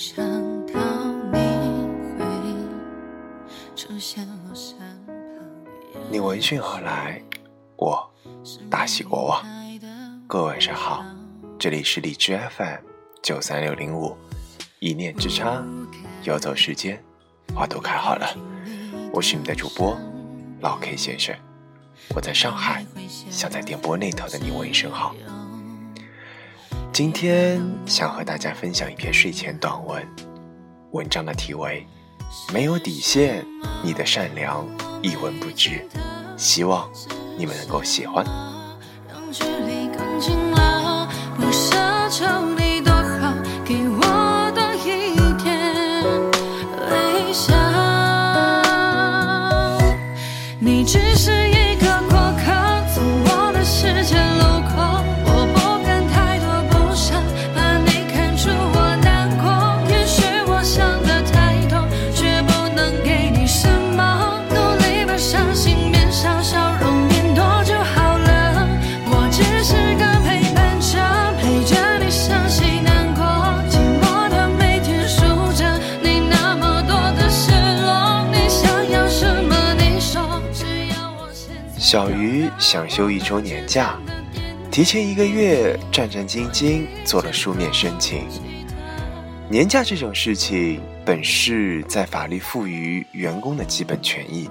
想到你会。你闻讯而来，我大喜过望。各位晚上好，这里是荔枝 FM 九三六零五，一念之差，游走时间，花都开好了。我是你的主播老 K 先生，我在上海，想在电波那头的你问一声好。今天想和大家分享一篇睡前短文，文章的题为《没有底线，你的善良一文不值》，希望你们能够喜欢。小鱼想休一周年假，提前一个月战战兢兢做了书面申请。年假这种事情本是在法律赋予员工的基本权益，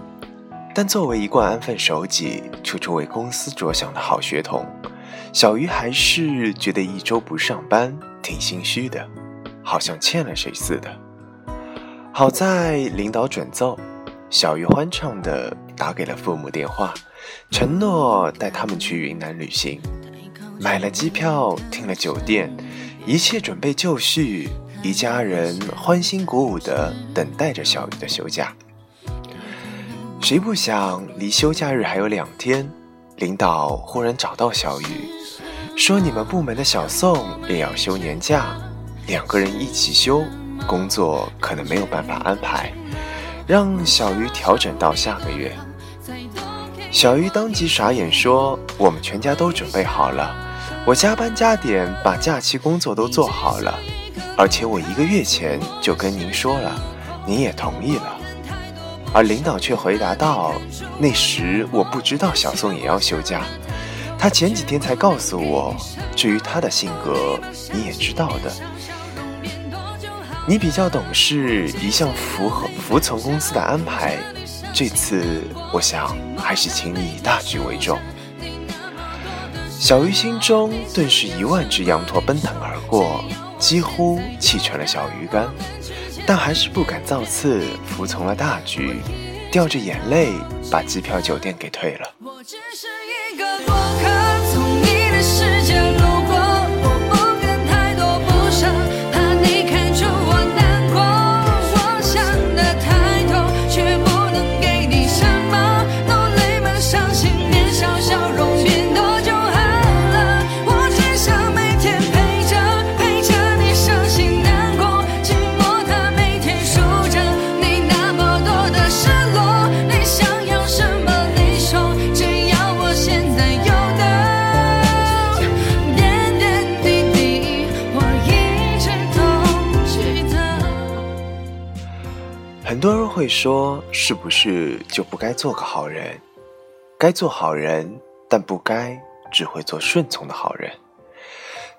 但作为一贯安分守己、处处为公司着想的好学童，小鱼还是觉得一周不上班挺心虚的，好像欠了谁似的。好在领导准奏，小鱼欢畅的打给了父母电话，承诺带他们去云南旅行，买了机票，订了酒店，一切准备就绪，一家人欢欣鼓舞地等待着小鱼的休假。谁不想离休假日还有两天，领导忽然找到小鱼，说你们部门的小宋也要休年假，两个人一起休，工作可能没有办法安排，让小鱼调整到下个月。小鱼当即傻眼说：“我们全家都准备好了，我加班加点把假期工作都做好了，而且我一个月前就跟您说了，您也同意了。”而领导却回答道：“那时我不知道小宋也要休假，他前几天才告诉我。至于他的性格，你也知道的。你比较懂事，一向符合服从公司的安排。这次我想还是请你以大局为重。”小鱼心中顿时一万只羊驼奔腾而过，几乎气成了小鱼干，但还是不敢造次，服从了大局，掉着眼泪把机票、酒店给退了。会说，是不是就不该做个好人？该做好人，但不该只会做顺从的好人。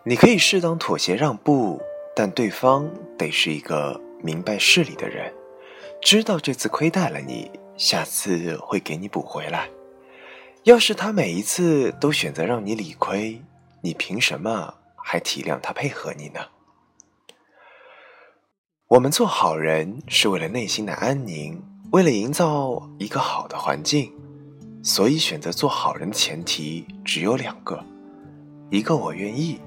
你可以适当妥协让步，但对方得是一个明白事理的人，知道这次亏待了你，下次会给你补回来。要是他每一次都选择让你理亏，你凭什么还体谅他配合你呢？我们做好人是为了内心的安宁，为了营造一个好的环境，所以选择做好人的前提只有两个：一个我愿意，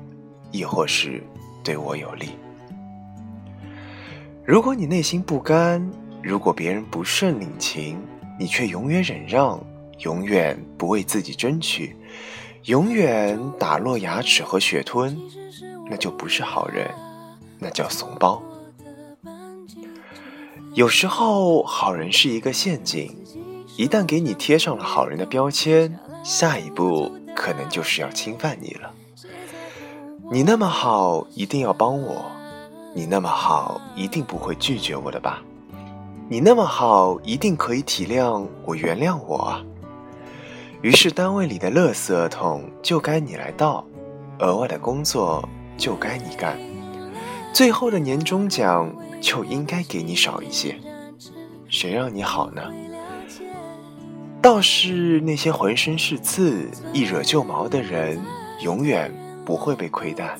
亦或是对我有利。如果你内心不甘，如果别人不顺领情，你却永远忍让，永远不为自己争取，永远打落牙齿和血吞，那就不是好人，那叫怂包。有时候，好人是一个陷阱，一旦给你贴上了好人的标签，下一步可能就是要侵犯你了。你那么好，一定要帮我，你那么好，一定不会拒绝我的吧？你那么好，一定可以体谅我、原谅我啊。于是，单位里的垃圾桶就该你来倒，额外的工作就该你干，最后的年终奖就应该给你少一些。谁让你好呢？倒是那些浑身是刺、一惹就毛的人，永远不会被亏待。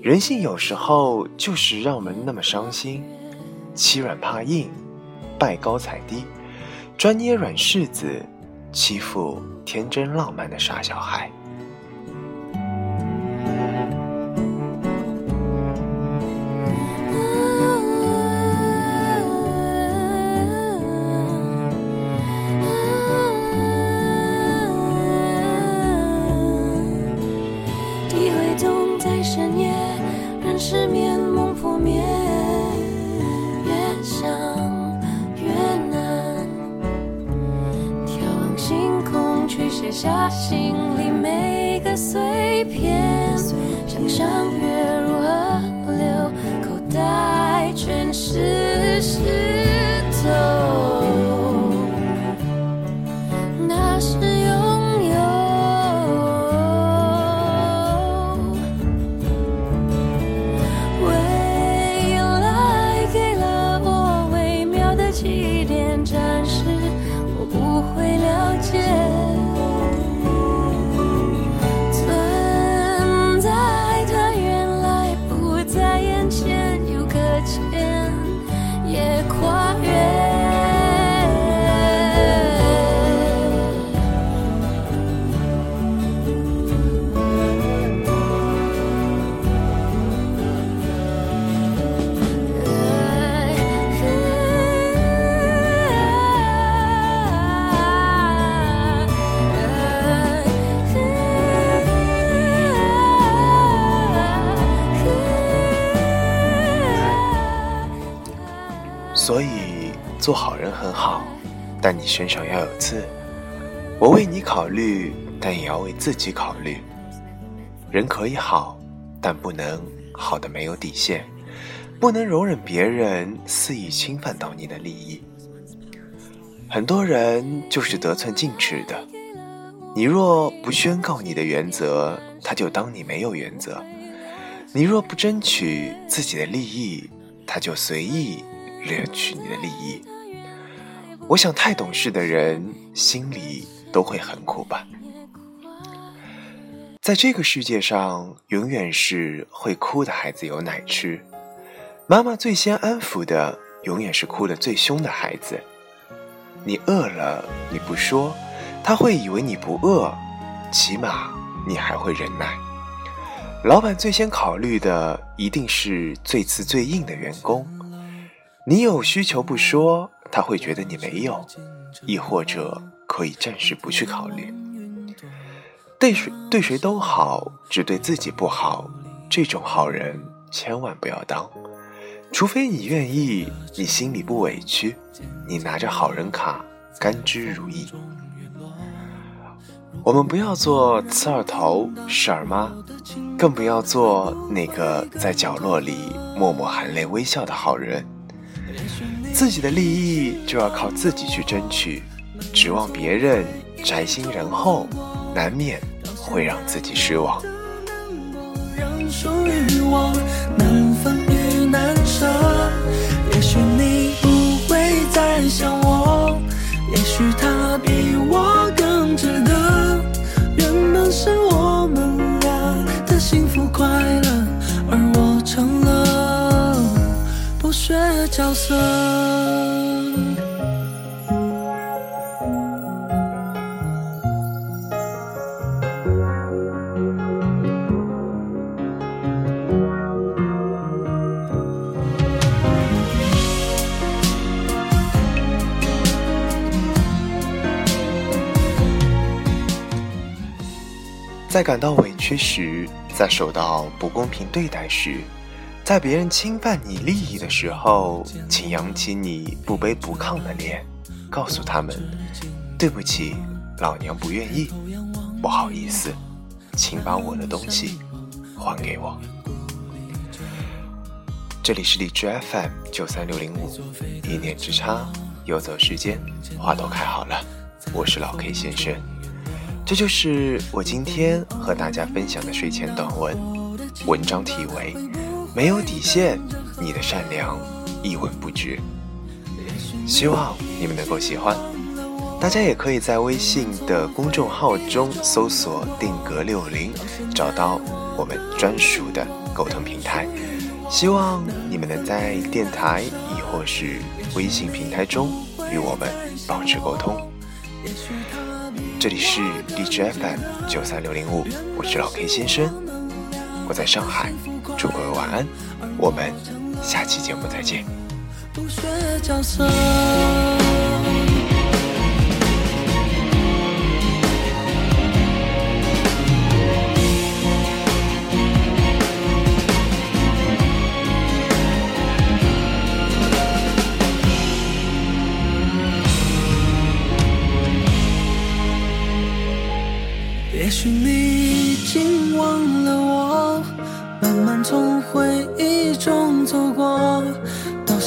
人性有时候就是让我们那么伤心，欺软怕硬，拜高踩低，专捏软柿子，欺负天真浪漫的傻小孩。失眠梦破灭越想越难。眺望星空去写下心里每个碎片想象越所以，做好人很好，但你身上要有刺。我为你考虑，但也要为自己考虑。人可以好，但不能好的没有底线，不能容忍别人肆意侵犯到你的利益。很多人就是得寸进尺的，你若不宣告你的原则，他就当你没有原则；你若不争取自己的利益，他就随意。掠取你的利益，我想太懂事的人心里都会很苦吧。在这个世界上，永远是会哭的孩子有奶吃。妈妈最先安抚的，永远是哭得最凶的孩子。你饿了，你不说，他会以为你不饿，起码你还会忍耐。老板最先考虑的，一定是最次最硬的员工。你有需求不说，他会觉得你没有，亦或者可以暂时不去考虑。对谁对谁都好，只对自己不好，这种好人千万不要当。除非你愿意，你心里不委屈，你拿着好人卡，甘之如饴。我们不要做刺儿头、事儿妈，更不要做那个在角落里默默含泪微笑的好人。自己的利益就要靠自己去争取，指望别人宅心仁厚，难免会让自己失望。在感到委屈时，在受到不公平对待时，在别人侵犯你利益的时候，请扬起你不卑不亢的脸，告诉他们：“对不起，老娘不愿意，不好意思，请把我的东西还给我。”这里是荔枝 FM 九三六零五，一念之差，游走时间，花都开好了。我是老 K 先生，这就是我今天和大家分享的睡前短文。文章题为《没有底线，你的善良一文不值》，希望你们能够喜欢。大家也可以在微信的公众号中搜索“定格六零”，找到我们专属的沟通平台。希望你们能在电台亦或是微信平台中与我们保持沟通。这里是荔枝 FM 九三六零五，我是老 K 先生，我在上海，祝各位晚安，我们下期节目再见。也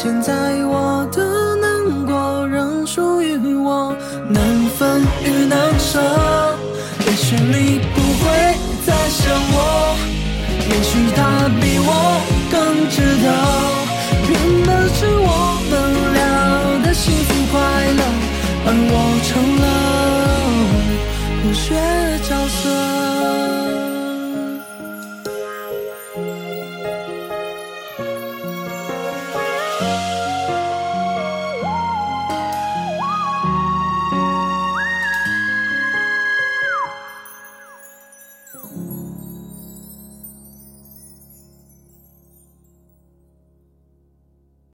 现在我的难过仍属于我，难分与难舍。也许你不会再想我，也许他比我更值得。原本是我